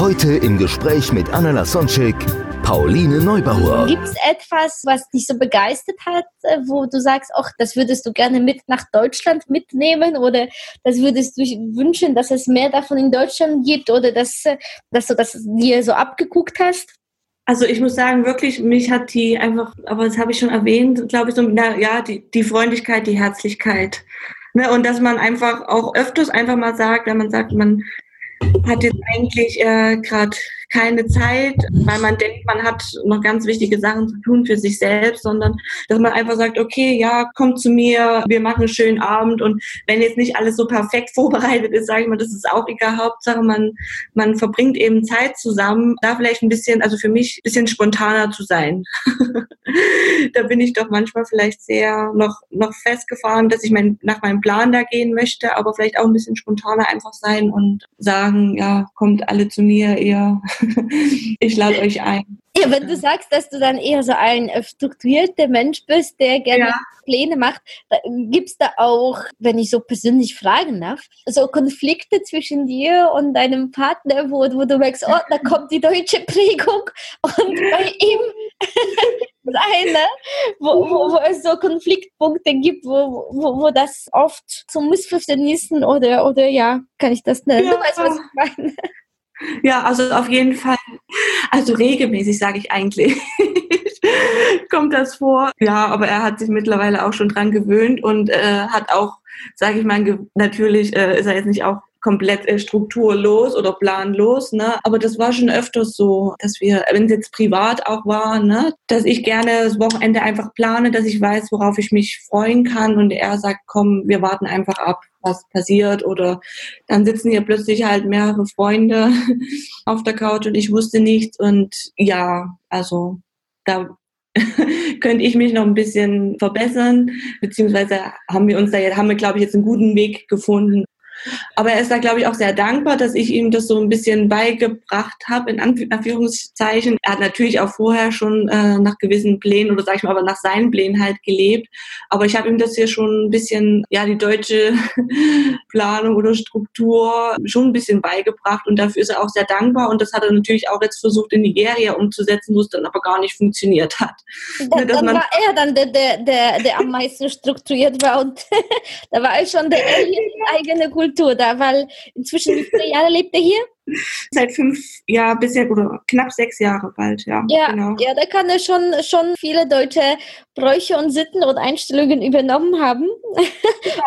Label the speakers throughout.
Speaker 1: Heute im Gespräch mit Anna Lasonczek, Pauline Neubauer.
Speaker 2: Gibt es etwas, was dich so begeistert hat, äh, wo du sagst, ach, das würdest du gerne mit nach Deutschland mitnehmen oder das würdest du wünschen, dass es mehr davon in Deutschland gibt oder dass, äh, dass du das dir so abgeguckt hast?
Speaker 3: Also ich muss sagen, wirklich, mich hat die einfach, aber das habe ich schon erwähnt, glaube ich, so, na, ja, die, die Freundlichkeit, die Herzlichkeit. Ne, und dass man einfach auch öfters einfach mal sagt, wenn man sagt, man hat jetzt eigentlich äh, gerade keine Zeit, weil man denkt, man hat noch ganz wichtige Sachen zu tun für sich selbst, sondern dass man einfach sagt, okay, ja, komm zu mir, wir machen einen schönen Abend und wenn jetzt nicht alles so perfekt vorbereitet ist, sage ich mal, das ist auch egal. Hauptsache, man, man verbringt eben Zeit zusammen, da vielleicht ein bisschen, also für mich ein bisschen spontaner zu sein. da bin ich doch manchmal vielleicht sehr noch, noch festgefahren, dass ich mein, nach meinem Plan da gehen möchte, aber vielleicht auch ein bisschen spontaner einfach sein und sagen, ja, kommt alle zu mir, ihr ich lade euch ein.
Speaker 2: Ja, wenn du sagst, dass du dann eher so ein äh, strukturierter Mensch bist, der gerne
Speaker 3: Ja.
Speaker 2: Pläne macht, gibt es da auch, wenn ich so persönlich fragen darf, so Konflikte zwischen dir und deinem Partner, wo, wo du merkst, oh, da kommt die deutsche Prägung und bei ihm seine, wo, wo, wo es so Konfliktpunkte gibt, wo, wo, wo das oft zu Missverständnissen oder, oder ja, kann ich das nennen?
Speaker 3: Ja.
Speaker 2: Du weißt, was ich meine.
Speaker 3: Ja, also auf jeden Fall, also regelmäßig sage ich eigentlich, kommt das vor. Ja, aber er hat sich mittlerweile auch schon dran gewöhnt und äh, hat auch, sage ich mal, natürlich äh, ist er jetzt nicht auch komplett äh, strukturlos oder planlos, ne? Aber das war schon öfters so, dass wir, wenn es jetzt privat auch war, ne, dass ich gerne das Wochenende einfach plane, dass ich weiß, worauf ich mich freuen kann und er sagt, komm, wir warten einfach ab, was passiert oder dann sitzen hier plötzlich halt mehrere Freunde auf der Couch und ich wusste nichts und ja, also da könnte ich mich noch ein bisschen verbessern, beziehungsweise haben wir uns da jetzt, haben wir, glaube ich, jetzt einen guten Weg gefunden. Aber er ist da, glaube ich, auch sehr dankbar, dass ich ihm das so ein bisschen beigebracht habe, in Anf- Anführungszeichen. Er hat natürlich auch vorher schon äh, nach gewissen Plänen oder sag ich mal, aber nach seinen Plänen halt gelebt. Aber ich habe ihm das hier schon ein bisschen, ja, die deutsche Planung oder Struktur schon ein bisschen beigebracht und dafür ist er auch sehr dankbar. Und das hat er natürlich auch jetzt versucht in Nigeria umzusetzen, wo es dann aber gar nicht funktioniert hat.
Speaker 2: Da,
Speaker 3: dass
Speaker 2: dann war er dann der, der, der, der am meisten strukturiert war und da war er schon der eigene Kultur da, weil inzwischen wie viele Jahre lebt er hier?
Speaker 3: Seit fünf Jahren bisher oder knapp sechs Jahre bald, ja.
Speaker 2: Ja,
Speaker 3: genau.
Speaker 2: ja, da kann er schon, schon viele deutsche Bräuche und Sitten und Einstellungen übernommen haben.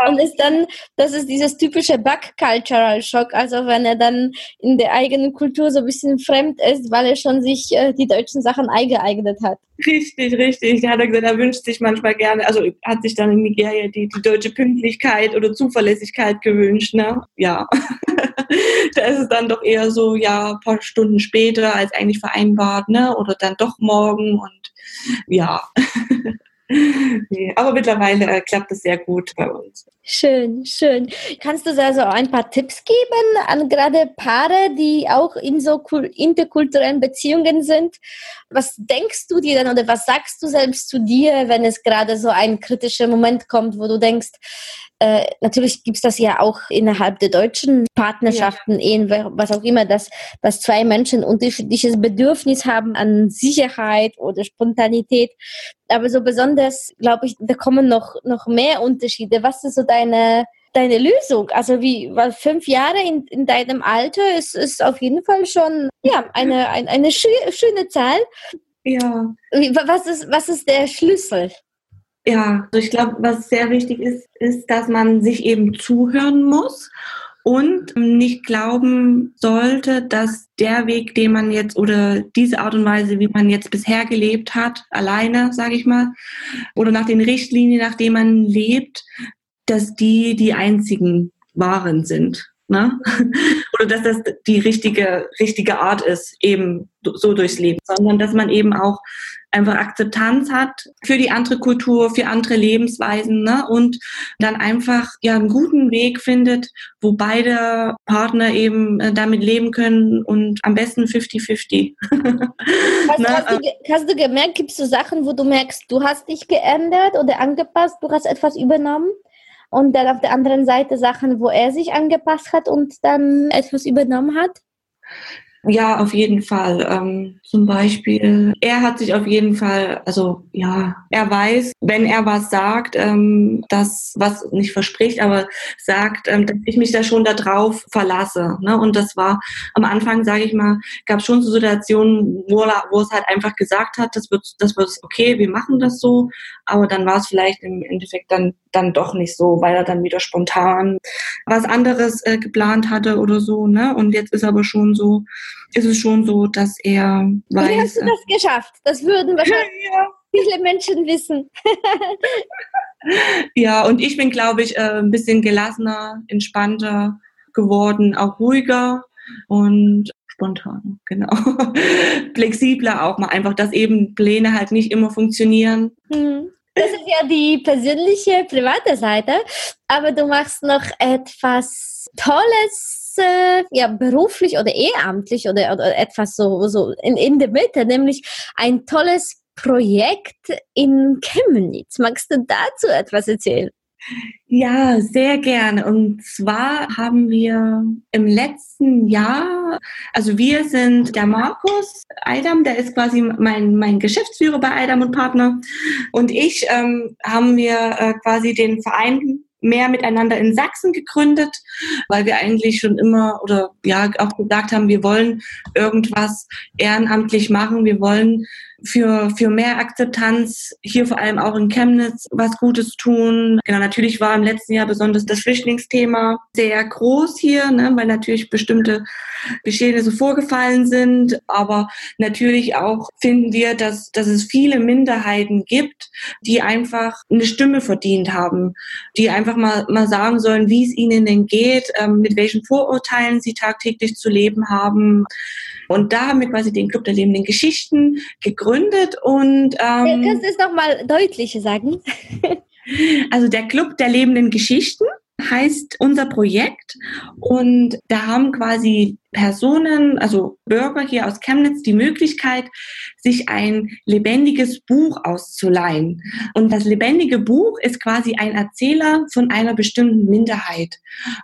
Speaker 2: Und ist dann, das ist dieses typische Back-Cultural Shock, also wenn er dann in der eigenen Kultur so ein bisschen fremd ist, weil er schon sich äh, die deutschen Sachen eingeeignet hat.
Speaker 3: Richtig, richtig. Da hat er gesagt, er wünscht sich manchmal gerne, also hat sich dann in Nigeria die, die deutsche Pünktlichkeit oder Zuverlässigkeit gewünscht, ne? Ja. da ist es dann doch eher so, ja, paar Stunden später als eigentlich vereinbart, ne? Oder dann doch morgen und ja. nee, aber mittlerweile äh, klappt es sehr gut bei uns.
Speaker 2: Schön, schön. Kannst du da so ein paar Tipps geben an gerade Paare, die auch in so kul- interkulturellen Beziehungen sind? Was denkst du dir dann oder was sagst du selbst zu dir, wenn es gerade so ein kritischer Moment kommt, wo du denkst, äh, natürlich gibt es das ja auch innerhalb der deutschen Partnerschaften, Ehen, wer- was auch immer, dass, dass zwei Menschen unterschiedliches Bedürfnis haben an Sicherheit oder Spontanität. Aber so besonders, glaube ich, da kommen noch, noch mehr Unterschiede. Was ist so deine, deine Lösung? Also wie, weil fünf Jahre in, in deinem Alter ist, ist auf jeden Fall schon ja, eine, eine, eine schö- schöne Zahl.
Speaker 3: Ja.
Speaker 2: Was ist, was ist der Schlüssel?
Speaker 3: Ja, also ich glaube, was sehr wichtig ist, ist, dass man sich eben zuhören muss und nicht glauben sollte, dass der Weg, den man jetzt oder diese Art und Weise, wie man jetzt bisher gelebt hat, alleine, sage ich mal, oder nach den Richtlinien, nach denen man lebt, dass die die einzigen wahren sind. Ne? Oder dass das die richtige, richtige Art ist, eben so durchs Leben, sondern dass man eben auch einfach Akzeptanz hat für die andere Kultur, für andere Lebensweisen ne? und dann einfach ja einen guten Weg findet, wo beide Partner eben äh, damit leben können und am besten 50-50.
Speaker 2: hast, ne? hast, hast du gemerkt, gibt es so Sachen, wo du merkst, du hast dich geändert oder angepasst, du hast etwas übernommen? Und dann auf der anderen Seite Sachen, wo er sich angepasst hat und dann etwas übernommen hat?
Speaker 3: Ja, auf jeden Fall. Ähm, zum Beispiel, er hat sich auf jeden Fall, also ja, er weiß, wenn er was sagt, ähm, das, was nicht verspricht, aber sagt, ähm, dass ich mich da schon darauf verlasse. Ne? Und das war am Anfang, sage ich mal, gab schon so Situationen, wo, er, wo es halt einfach gesagt hat, das wird, das wird okay, wir machen das so. Aber dann war es vielleicht im Endeffekt dann, dann doch nicht so, weil er dann wieder spontan was anderes äh, geplant hatte oder so. Ne? Und jetzt ist aber schon so, ist es schon so, dass er weiß.
Speaker 2: Wie hast du das geschafft? Das würden wahrscheinlich ja. viele Menschen wissen.
Speaker 3: ja, und ich bin, glaube ich, äh, ein bisschen gelassener, entspannter geworden, auch ruhiger und spontan, genau. Flexibler auch mal einfach, dass eben Pläne halt nicht immer funktionieren.
Speaker 2: Hm. Das ist ja die persönliche, private Seite, aber du machst noch etwas Tolles äh, ja, beruflich oder ehrenamtlich oder, oder etwas so, so in, in der Mitte, nämlich ein tolles Projekt in Chemnitz. Magst du dazu etwas erzählen?
Speaker 3: Ja, sehr gerne. Und zwar haben wir im letzten Jahr, also wir sind der Markus Eidam, der ist quasi mein, mein Geschäftsführer bei Eidam und Partner. Und ich ähm, haben wir äh, quasi den Verein mehr miteinander in Sachsen gegründet, weil wir eigentlich schon immer oder ja auch gesagt haben, wir wollen irgendwas ehrenamtlich machen, wir wollen für, für mehr Akzeptanz hier vor allem auch in Chemnitz was Gutes tun. Genau, natürlich war im letzten Jahr besonders das Flüchtlingsthema sehr groß hier, ne, weil natürlich bestimmte Geschehnisse vorgefallen sind. Aber natürlich auch finden wir, dass, dass es viele Minderheiten gibt, die einfach eine Stimme verdient haben, die einfach mal, mal sagen sollen, wie es ihnen denn geht, ähm, mit welchen Vorurteilen sie tagtäglich zu leben haben. Und da haben wir quasi den Club der lebenden Geschichten gegründet und
Speaker 2: ähm, kannst du es nochmal deutlicher sagen?
Speaker 3: also der Club der lebenden Geschichten heißt unser Projekt und da haben quasi Personen, also Bürger hier aus Chemnitz, die Möglichkeit, sich ein lebendiges Buch auszuleihen. Und das lebendige Buch ist quasi ein Erzähler von einer bestimmten Minderheit.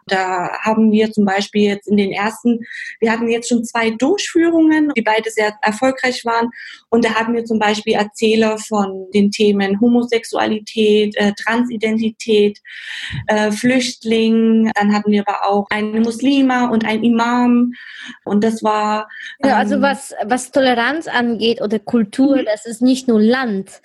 Speaker 3: Da haben wir zum Beispiel jetzt in den ersten, wir hatten jetzt schon zwei Durchführungen, die beide sehr erfolgreich waren. Und da hatten wir zum Beispiel Erzähler von den Themen Homosexualität, äh, Transidentität, äh, Flüchtling. Dann hatten wir aber auch eine Muslima und ein Imam. Und das war.
Speaker 2: Ähm, ja, also ähm, was, was Toleranz angeht oder Kultur, mhm. das ist nicht nur Land,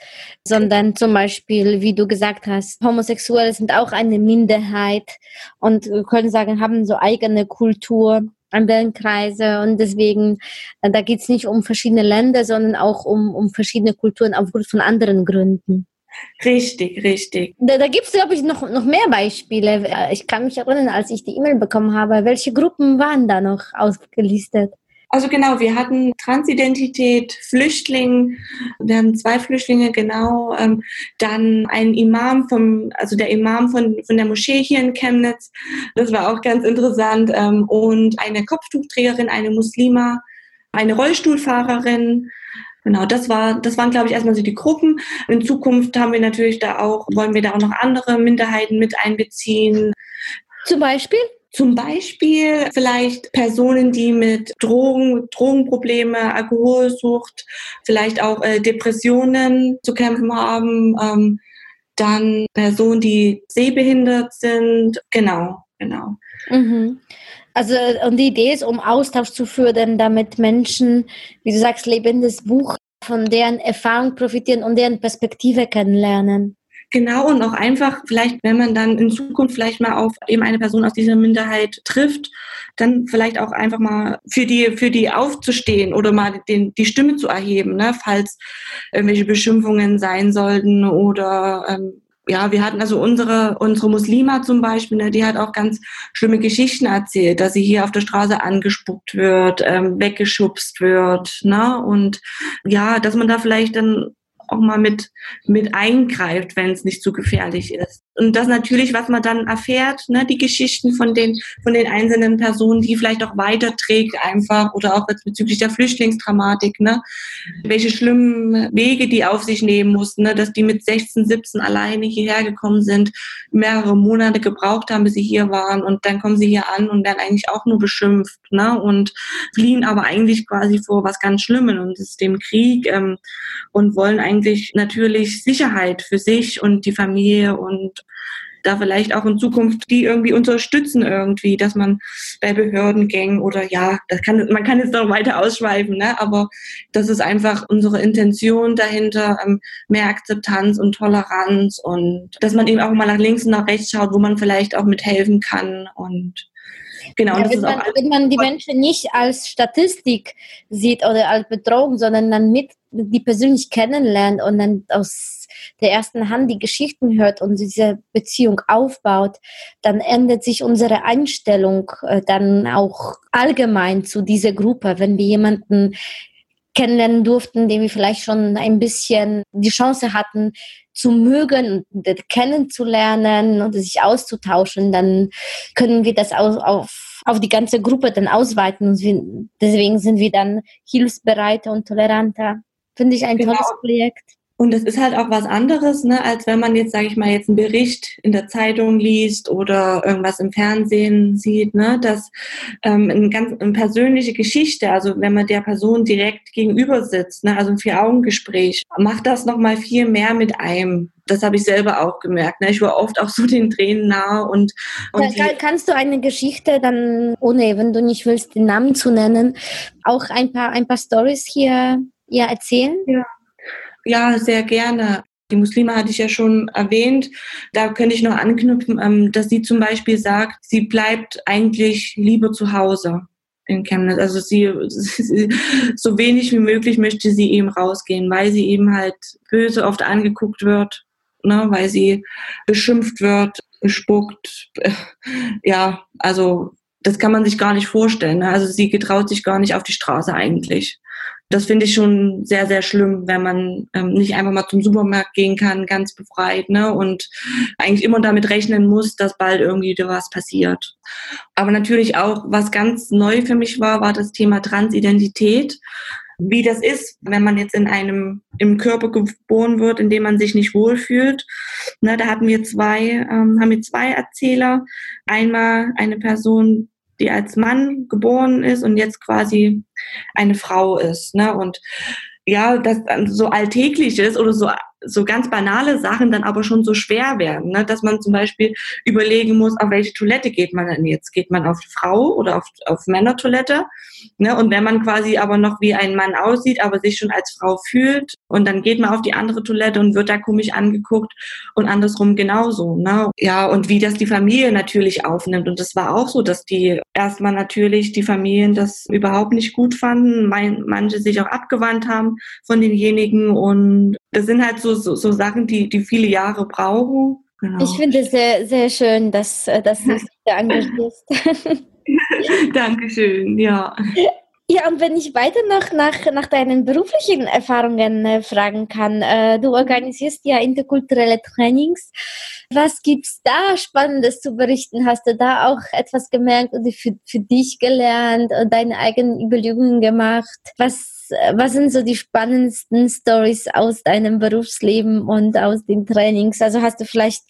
Speaker 2: sondern zum Beispiel, wie du gesagt hast, Homosexuelle sind auch eine Minderheit und wir können sagen, haben so eigene Kultur anderen Kreise und deswegen, äh, da geht es nicht um verschiedene Länder, sondern auch um, um verschiedene Kulturen aufgrund von anderen Gründen.
Speaker 3: Richtig, richtig.
Speaker 2: Da, da gibt es, glaube ich, noch, noch mehr Beispiele. Ich kann mich erinnern, als ich die E-Mail bekommen habe, welche Gruppen waren da noch ausgelistet?
Speaker 3: Also genau, wir hatten Transidentität, Flüchtling, wir haben zwei Flüchtlinge, genau, ähm, dann ein Imam vom, also der Imam von, von der Moschee hier in Chemnitz, das war auch ganz interessant, ähm, und eine Kopftuchträgerin, eine Muslima, eine Rollstuhlfahrerin, Genau, das war, das waren, glaube ich, erstmal so die Gruppen. In Zukunft haben wir natürlich da auch, wollen wir da auch noch andere Minderheiten mit einbeziehen.
Speaker 2: Zum Beispiel?
Speaker 3: Zum Beispiel vielleicht Personen, die mit Drogen, Drogenprobleme, Alkoholsucht, vielleicht auch äh, Depressionen zu kämpfen haben. Ähm, dann Personen, die sehbehindert sind. Genau, genau.
Speaker 2: Mhm. Also und die Idee ist, um Austausch zu führen, damit Menschen, wie du sagst, lebendes Buch von deren Erfahrung profitieren und deren Perspektive kennenlernen.
Speaker 3: Genau, und auch einfach, vielleicht, wenn man dann in Zukunft vielleicht mal auf eben eine Person aus dieser Minderheit trifft, dann vielleicht auch einfach mal für die, für die aufzustehen oder mal den, die Stimme zu erheben, ne, falls irgendwelche Beschimpfungen sein sollten oder ähm, ja, wir hatten also unsere, unsere Muslima zum Beispiel, ne, die hat auch ganz schlimme Geschichten erzählt, dass sie hier auf der Straße angespuckt wird, ähm, weggeschubst wird, ne, und ja, dass man da vielleicht dann auch mal mit, mit eingreift, wenn es nicht zu gefährlich ist. Und das natürlich, was man dann erfährt, ne, die Geschichten von den, von den einzelnen Personen, die vielleicht auch weiterträgt einfach oder auch jetzt bezüglich der Flüchtlingsdramatik, ne, welche schlimmen Wege die auf sich nehmen mussten, ne, dass die mit 16, 17 alleine hierher gekommen sind, mehrere Monate gebraucht haben, bis sie hier waren und dann kommen sie hier an und werden eigentlich auch nur beschimpft, ne, und fliehen aber eigentlich quasi vor was ganz Schlimmen und das ist dem Krieg ähm, und wollen eigentlich natürlich Sicherheit für sich und die Familie und da vielleicht auch in Zukunft die irgendwie unterstützen irgendwie, dass man bei Behördengängen oder ja, das kann, man kann jetzt noch weiter ausschweifen, ne? aber das ist einfach unsere Intention dahinter, ähm, mehr Akzeptanz und Toleranz und dass man eben auch mal nach links und nach rechts schaut, wo man vielleicht auch mithelfen kann und
Speaker 2: Genau, ja, wenn, man, wenn man die Menschen nicht als Statistik sieht oder als Bedrohung, sondern dann mit die persönlich kennenlernt und dann aus der ersten Hand die Geschichten hört und diese Beziehung aufbaut, dann ändert sich unsere Einstellung äh, dann auch allgemein zu dieser Gruppe. Wenn wir jemanden kennenlernen durften, den wir vielleicht schon ein bisschen die Chance hatten zu mögen und kennenzulernen und sich auszutauschen, dann können wir das auch auf, auf die ganze Gruppe dann ausweiten und deswegen sind wir dann hilfsbereiter und toleranter. Finde ich ein genau. tolles Projekt.
Speaker 3: Und das ist halt auch was anderes, ne, als wenn man jetzt, sage ich mal, jetzt einen Bericht in der Zeitung liest oder irgendwas im Fernsehen sieht, ne, dass ähm, eine ganz eine persönliche Geschichte, also wenn man der Person direkt gegenüber sitzt, ne, also ein Vier-Augen-Gespräch, macht das nochmal viel mehr mit einem. Das habe ich selber auch gemerkt. Ne? Ich war oft auch so den Tränen nahe und, und
Speaker 2: Kann, kannst du eine Geschichte dann, ohne wenn du nicht willst, den Namen zu nennen, auch ein paar ein paar Stories hier ja erzählen?
Speaker 3: Ja. Ja, sehr gerne. Die Muslime hatte ich ja schon erwähnt. Da könnte ich noch anknüpfen, ähm, dass sie zum Beispiel sagt, sie bleibt eigentlich lieber zu Hause in Chemnitz. Also sie, so wenig wie möglich möchte sie eben rausgehen, weil sie eben halt böse oft angeguckt wird, ne, weil sie beschimpft wird, bespuckt. Ja, also das kann man sich gar nicht vorstellen. Ne? Also sie getraut sich gar nicht auf die Straße eigentlich das finde ich schon sehr, sehr schlimm, wenn man ähm, nicht einfach mal zum Supermarkt gehen kann, ganz befreit, ne? Und eigentlich immer damit rechnen muss, dass bald irgendwie was passiert. Aber natürlich auch, was ganz neu für mich war, war das Thema Transidentität. Wie das ist, wenn man jetzt in einem im Körper geboren wird, in dem man sich nicht wohlfühlt. Ne, da hatten wir zwei, ähm, haben wir zwei Erzähler. Einmal eine Person, die als Mann geboren ist und jetzt quasi eine Frau ist. Ne? Und ja, das so alltäglich ist oder so so ganz banale Sachen dann aber schon so schwer werden, ne? dass man zum Beispiel überlegen muss, auf welche Toilette geht man denn jetzt? Geht man auf Frau oder auf, auf Männertoilette? Ne? Und wenn man quasi aber noch wie ein Mann aussieht, aber sich schon als Frau fühlt und dann geht man auf die andere Toilette und wird da komisch angeguckt und andersrum genauso. Ne? Ja, und wie das die Familie natürlich aufnimmt. Und das war auch so, dass die erstmal natürlich die Familien das überhaupt nicht gut fanden, manche sich auch abgewandt haben von denjenigen und das sind halt so, so, so Sachen, die, die viele Jahre brauchen.
Speaker 2: Genau. Ich finde es sehr, sehr schön, dass, äh, dass du dich da engagierst.
Speaker 3: Dankeschön, ja.
Speaker 2: Ja, und wenn ich weiter noch nach, nach deinen beruflichen Erfahrungen äh, fragen kann, äh, du organisierst ja interkulturelle Trainings. Was gibt's da Spannendes zu berichten? Hast du da auch etwas gemerkt oder für, für dich gelernt und deine eigenen Überlegungen gemacht? Was was sind so die spannendsten Stories aus deinem Berufsleben und aus den Trainings? Also hast du vielleicht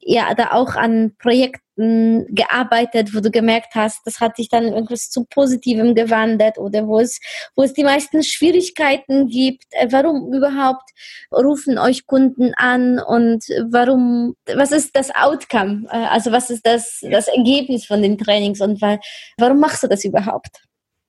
Speaker 2: ja da auch an Projekten gearbeitet, wo du gemerkt hast, das hat sich dann irgendwas zu Positivem gewandelt oder wo es, wo es die meisten Schwierigkeiten gibt? Äh, warum überhaupt rufen euch Kunden an und warum, was ist das Outcome? Äh, also was ist das, das Ergebnis von den Trainings und warum machst du das überhaupt?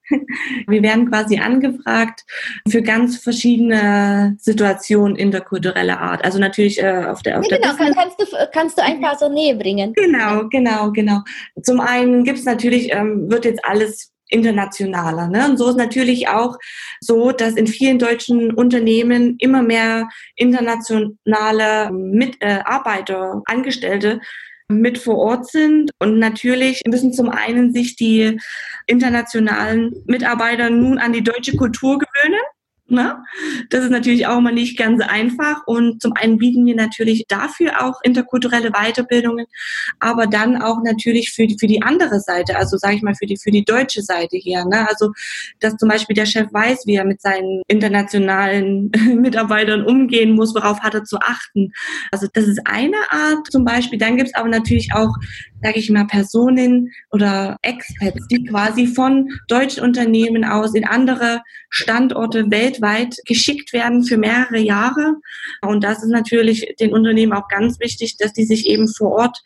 Speaker 3: Wir werden quasi angefragt für ganz verschiedene Situationen interkultureller Art. Also natürlich äh, auf der auf
Speaker 2: ja, Genau, der kannst du, kannst du ein paar so Nähe bringen.
Speaker 3: Genau, genau, genau. Zum einen gibt es natürlich, ähm, wird jetzt alles internationaler. Ne? Und so ist natürlich auch so, dass in vielen deutschen Unternehmen immer mehr internationale Mitarbeiter, äh, Angestellte mit vor Ort sind. Und natürlich müssen zum einen sich die internationalen Mitarbeiter nun an die deutsche Kultur gewöhnen. Ne? Das ist natürlich auch mal nicht ganz einfach. Und zum einen bieten wir natürlich dafür auch interkulturelle Weiterbildungen, aber dann auch natürlich für die, für die andere Seite, also sage ich mal für die, für die deutsche Seite hier. Ne? Also, dass zum Beispiel der Chef weiß, wie er mit seinen internationalen Mitarbeitern umgehen muss, worauf hat er zu achten. Also, das ist eine Art zum Beispiel. Dann gibt es aber natürlich auch sage ich mal, Personen oder Expats, die quasi von deutschen Unternehmen aus in andere Standorte weltweit geschickt werden für mehrere Jahre. Und das ist natürlich den Unternehmen auch ganz wichtig, dass die sich eben vor Ort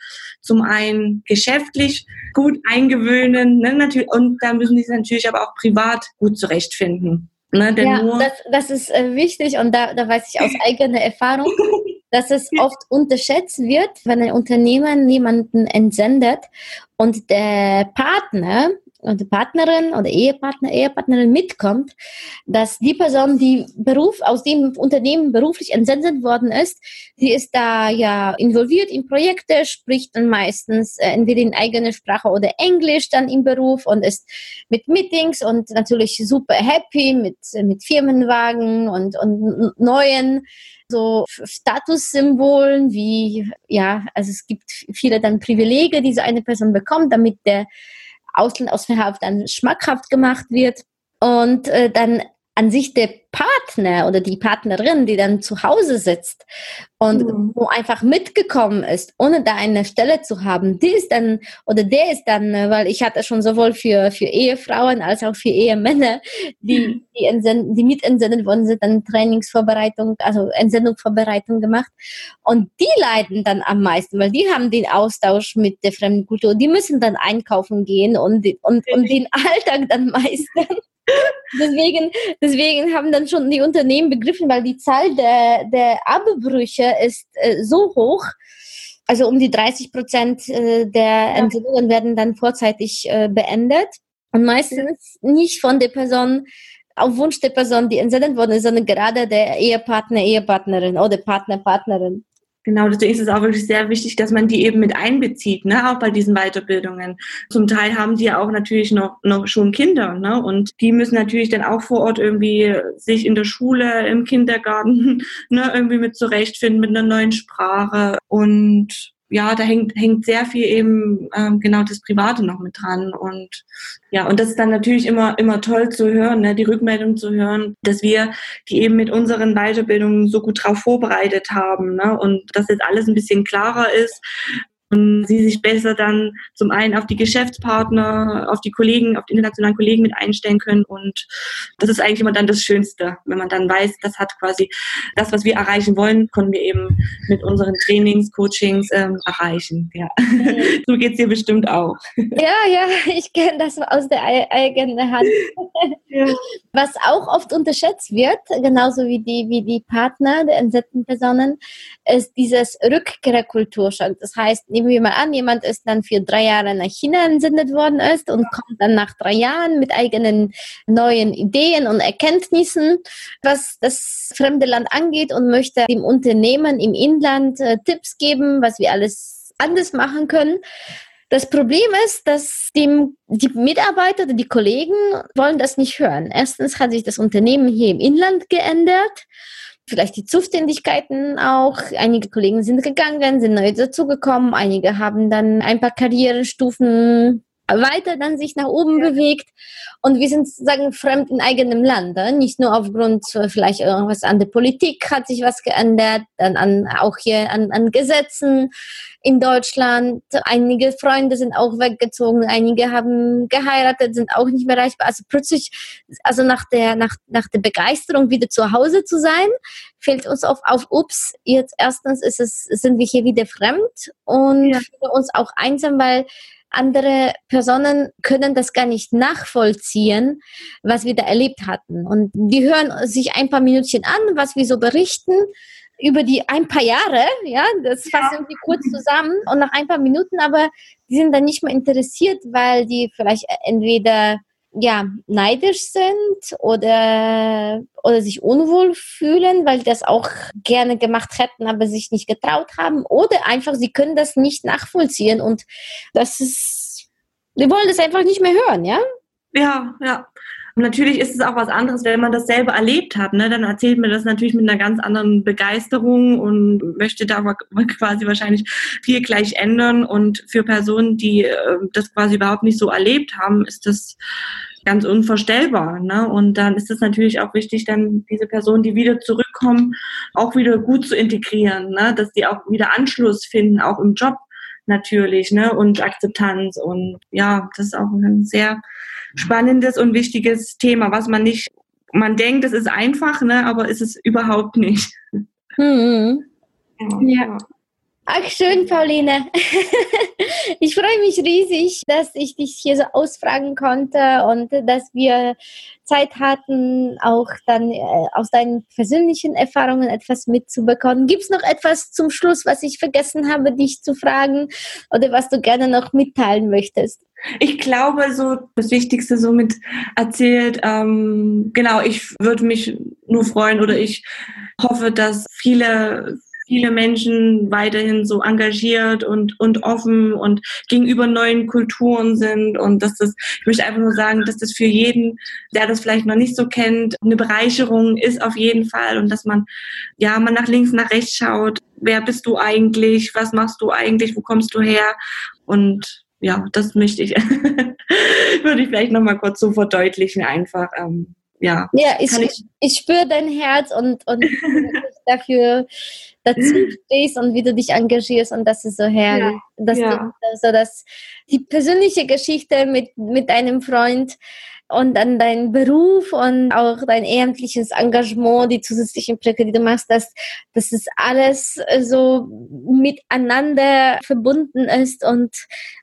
Speaker 3: zum einen geschäftlich gut eingewöhnen ne, natürlich, und da müssen die sich natürlich aber auch privat gut zurechtfinden.
Speaker 2: Ne, ja, das, das ist äh, wichtig und da, da weiß ich aus eigener Erfahrung, dass es oft unterschätzt wird, wenn ein Unternehmen jemanden entsendet und der Partner oder Partnerin oder Ehepartner, Ehepartnerin mitkommt, dass die Person, die Beruf aus dem Unternehmen beruflich entsendet worden ist, die ist da ja involviert in Projekte, spricht dann meistens äh, entweder in eigener Sprache oder Englisch dann im Beruf und ist mit Meetings und natürlich super happy mit, mit Firmenwagen und, und neuen so Statussymbolen wie, ja, also es gibt viele dann Privilege, die so eine Person bekommt, damit der Auslandsaufenthalt dann schmackhaft gemacht wird. Und äh, dann an sich der Partner oder die Partnerin, die dann zu Hause sitzt und mhm. wo einfach mitgekommen ist, ohne da eine Stelle zu haben, die ist dann oder der ist dann, äh, weil ich hatte schon sowohl für, für Ehefrauen als auch für Ehemänner, die, mhm. die, entsend, die mit entsendet worden sind, dann Trainingsvorbereitung, also Entsendungsvorbereitung gemacht. Und die leiden dann am meisten, weil die haben den Austausch mit der fremden Kultur. Die müssen dann einkaufen gehen und, und, und den Alltag dann meistern deswegen, deswegen haben dann schon die Unternehmen begriffen, weil die Zahl der, der Abbrüche ist äh, so hoch. Also um die 30 Prozent äh, der Entsendungen werden dann vorzeitig äh, beendet. Und meistens nicht von der Person, auf Wunsch der Person, die entsendet worden ist, sondern gerade der Ehepartner, Ehepartnerin oder Partner, Partnerin.
Speaker 3: Genau, deswegen ist es auch wirklich sehr wichtig, dass man die eben mit einbezieht, ne, auch bei diesen Weiterbildungen. Zum Teil haben die ja auch natürlich noch, noch schon Kinder, ne, und die müssen natürlich dann auch vor Ort irgendwie sich in der Schule, im Kindergarten, ne, irgendwie mit zurechtfinden mit einer neuen Sprache und ja, da hängt, hängt sehr viel eben ähm, genau das Private noch mit dran. Und ja, und das ist dann natürlich immer, immer toll zu hören, ne, die Rückmeldung zu hören, dass wir die eben mit unseren Weiterbildungen so gut drauf vorbereitet haben. Ne, und dass jetzt alles ein bisschen klarer ist und sie sich besser dann zum einen auf die Geschäftspartner, auf die Kollegen, auf die internationalen Kollegen mit einstellen können. Und das ist eigentlich immer dann das Schönste, wenn man dann weiß, das hat quasi das, was wir erreichen wollen, können wir eben mit unseren Trainings, Coachings ähm, erreichen. Ja. Mhm. so geht's dir bestimmt auch.
Speaker 2: Ja, ja, ich kenne das aus der eigenen Hand. ja. Was auch oft unterschätzt wird, genauso wie die, wie die Partner der entsetzten Personen, ist dieses Rückkehrkulturschock. Das heißt, nehmen wir mal an, jemand ist dann für drei Jahre nach China entsendet worden ist und kommt dann nach drei Jahren mit eigenen neuen Ideen und Erkenntnissen, was das fremde Land angeht und möchte dem Unternehmen im Inland äh, Tipps geben, was wir alles anders machen können. Das Problem ist, dass dem, die Mitarbeiter oder die Kollegen wollen das nicht hören. Erstens hat sich das Unternehmen hier im Inland geändert vielleicht die Zuständigkeiten auch. Einige Kollegen sind gegangen, sind neu dazugekommen. Einige haben dann ein paar Karrierestufen weiter dann sich nach oben ja. bewegt und wir sind sozusagen fremd in eigenem Land. Ne? Nicht nur aufgrund äh, vielleicht irgendwas an der Politik hat sich was geändert, dann an, auch hier an, an Gesetzen in Deutschland. Einige Freunde sind auch weggezogen, einige haben geheiratet, sind auch nicht mehr erreichbar. Also plötzlich, also nach der, nach, nach der Begeisterung wieder zu Hause zu sein, fällt uns auf, auf ups, jetzt erstens ist es, sind wir hier wieder fremd und ja. uns auch einsam, weil andere Personen können das gar nicht nachvollziehen, was wir da erlebt hatten. Und die hören sich ein paar Minütchen an, was wir so berichten. Über die ein paar Jahre, ja, das fassen irgendwie kurz zusammen. Und nach ein paar Minuten, aber die sind dann nicht mehr interessiert, weil die vielleicht entweder ja, neidisch sind oder, oder sich unwohl fühlen, weil das auch gerne gemacht hätten, aber sich nicht getraut haben oder einfach, sie können das nicht nachvollziehen und das ist, wir wollen das einfach nicht mehr hören, ja?
Speaker 3: Ja, ja. Und natürlich ist es auch was anderes, wenn man das selber erlebt hat. Ne? Dann erzählt man das natürlich mit einer ganz anderen Begeisterung und möchte da quasi wahrscheinlich viel gleich ändern. Und für Personen, die äh, das quasi überhaupt nicht so erlebt haben, ist das ganz unvorstellbar. Ne? Und dann ist es natürlich auch wichtig, dann diese Personen, die wieder zurückkommen, auch wieder gut zu integrieren, ne? dass die auch wieder Anschluss finden, auch im Job natürlich, ne? Und Akzeptanz. Und ja, das ist auch ein sehr spannendes und wichtiges Thema, was man nicht, man denkt, es ist einfach, ne, aber ist es überhaupt nicht.
Speaker 2: Hm. Ja. Ach, schön, Pauline. ich freue mich riesig, dass ich dich hier so ausfragen konnte und dass wir Zeit hatten, auch dann äh, aus deinen persönlichen Erfahrungen etwas mitzubekommen. Gibt es noch etwas zum Schluss, was ich vergessen habe, dich zu fragen oder was du gerne noch mitteilen möchtest?
Speaker 3: Ich glaube, so das Wichtigste somit erzählt. Ähm, genau, ich würde mich nur freuen oder ich hoffe, dass viele viele Menschen weiterhin so engagiert und, und offen und gegenüber neuen Kulturen sind und dass das, ich möchte einfach nur sagen, dass das für jeden, der das vielleicht noch nicht so kennt, eine Bereicherung ist auf jeden Fall und dass man, ja, man nach links, nach rechts schaut, wer bist du eigentlich, was machst du eigentlich, wo kommst du her? Und ja, das möchte ich, würde ich vielleicht nochmal kurz so verdeutlichen einfach. Ähm, ja,
Speaker 2: ja ich, ich, ich spüre dein Herz und, und dafür dazu stehst und wie du dich engagierst und das ist so herrlich. Ja, dass ja. Du, also dass die persönliche Geschichte mit, mit deinem Freund und dann dein Beruf und auch dein ehrenamtliches Engagement, die zusätzlichen Projekte, die du machst, dass, es alles so miteinander verbunden ist. Und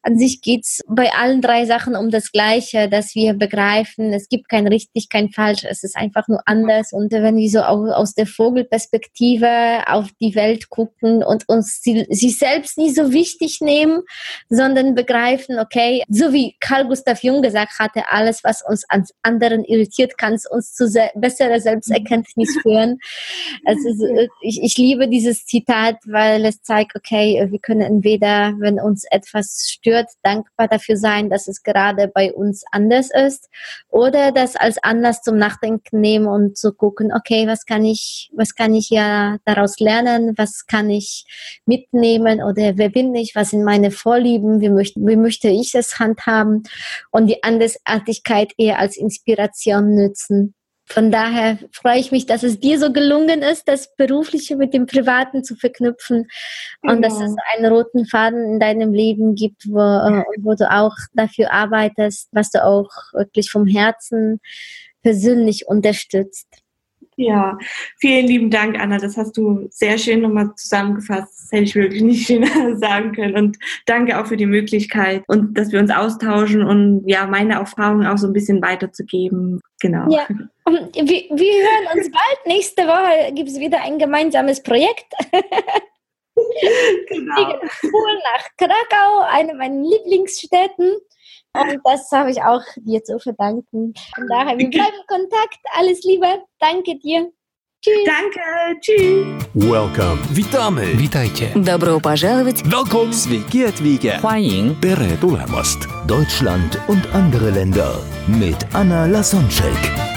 Speaker 2: an sich geht's bei allen drei Sachen um das Gleiche, dass wir begreifen, es gibt kein richtig, kein falsch, es ist einfach nur anders. Und wenn wir so aus der Vogelperspektive auf die Welt gucken und uns sie, sich selbst nie so wichtig nehmen, sondern begreifen, okay, so wie Carl Gustav Jung gesagt hatte, alles, was uns uns an anderen irritiert, kann es uns zu se besserer Selbsterkenntnis führen. Also ich, ich liebe dieses Zitat, weil es zeigt, okay, wir können entweder, wenn uns etwas stört, dankbar dafür sein, dass es gerade bei uns anders ist, oder das als Anlass zum Nachdenken nehmen und zu gucken, okay, was kann ich, was kann ich ja daraus lernen, was kann ich mitnehmen oder wer bin ich, was sind meine Vorlieben, wie möchte, wie möchte ich es handhaben. Und die Andersartigkeit eher eher als Inspiration nützen. Von daher freue ich mich, dass es dir so gelungen ist, das Berufliche mit dem Privaten zu verknüpfen und genau. dass es einen roten Faden in deinem Leben gibt, wo, äh, wo du auch dafür arbeitest, was du auch wirklich vom Herzen persönlich unterstützt.
Speaker 3: Ja, vielen lieben Dank, Anna. Das hast du sehr schön nochmal zusammengefasst. Das hätte ich wirklich nicht schöner sagen können. Und danke auch für die Möglichkeit und dass wir uns austauschen und ja, meine Erfahrungen auch so ein bisschen weiterzugeben. Genau.
Speaker 2: Ja, wir, wir hören uns bald. Nächste Woche gibt es wieder ein gemeinsames Projekt. genau. nach Krakau, eine meiner Lieblingsstädten. Und das habe ich auch dir zu verdanken. Von daher, wir bleiben in Kontakt. Alles Liebe. Danke dir.
Speaker 3: Tschüss. Danke. Tschüss.
Speaker 4: Welcome. Witamy.
Speaker 5: Witajcie.
Speaker 6: Добро пожаловать.
Speaker 4: Welcome.
Speaker 5: Sveiki atvykę.
Speaker 6: 欢迎
Speaker 4: Tere tulemast.
Speaker 1: Deutschland und andere Länder mit Anna Lasonczek.